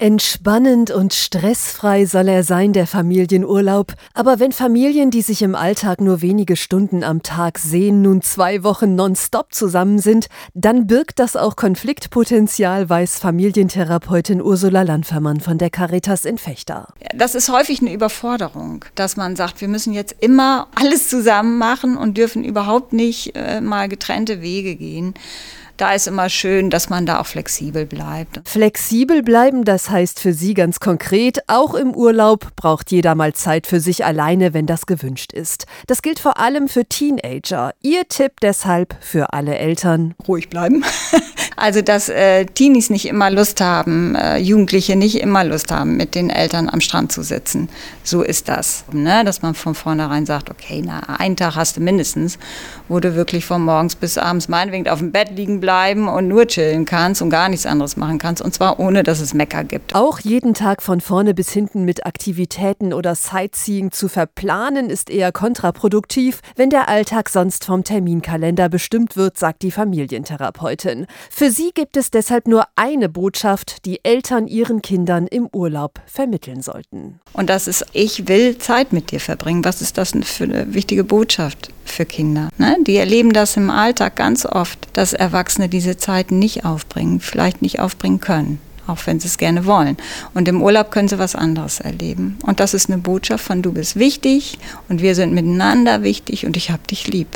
Entspannend und stressfrei soll er sein, der Familienurlaub. Aber wenn Familien, die sich im Alltag nur wenige Stunden am Tag sehen, nun zwei Wochen nonstop zusammen sind, dann birgt das auch Konfliktpotenzial, weiß Familientherapeutin Ursula Landfermann von der Caritas in Fechter. Das ist häufig eine Überforderung, dass man sagt, wir müssen jetzt immer alles zusammen machen und dürfen überhaupt nicht äh, mal getrennte Wege gehen da ist immer schön, dass man da auch flexibel bleibt. Flexibel bleiben, das heißt für Sie ganz konkret, auch im Urlaub braucht jeder mal Zeit für sich alleine, wenn das gewünscht ist. Das gilt vor allem für Teenager. Ihr Tipp deshalb für alle Eltern. Ruhig bleiben. Also, dass äh, Teenies nicht immer Lust haben, äh, Jugendliche nicht immer Lust haben, mit den Eltern am Strand zu sitzen. So ist das. Ne? Dass man von vornherein sagt, okay, na, einen Tag hast du mindestens, wo du wirklich von morgens bis abends meinetwegen auf dem Bett liegen bleiben und nur chillen kannst und gar nichts anderes machen kannst. Und zwar ohne, dass es Mecker gibt. Auch jeden Tag von vorne bis hinten mit Aktivitäten oder Sightseeing zu verplanen, ist eher kontraproduktiv, wenn der Alltag sonst vom Terminkalender bestimmt wird, sagt die Familientherapeutin. Für für sie gibt es deshalb nur eine Botschaft, die Eltern ihren Kindern im Urlaub vermitteln sollten. Und das ist, ich will Zeit mit dir verbringen. Was ist das für eine wichtige Botschaft für Kinder? Ne? Die erleben das im Alltag ganz oft, dass Erwachsene diese Zeit nicht aufbringen, vielleicht nicht aufbringen können auch wenn sie es gerne wollen. Und im Urlaub können sie was anderes erleben. Und das ist eine Botschaft von du bist wichtig und wir sind miteinander wichtig und ich hab dich lieb.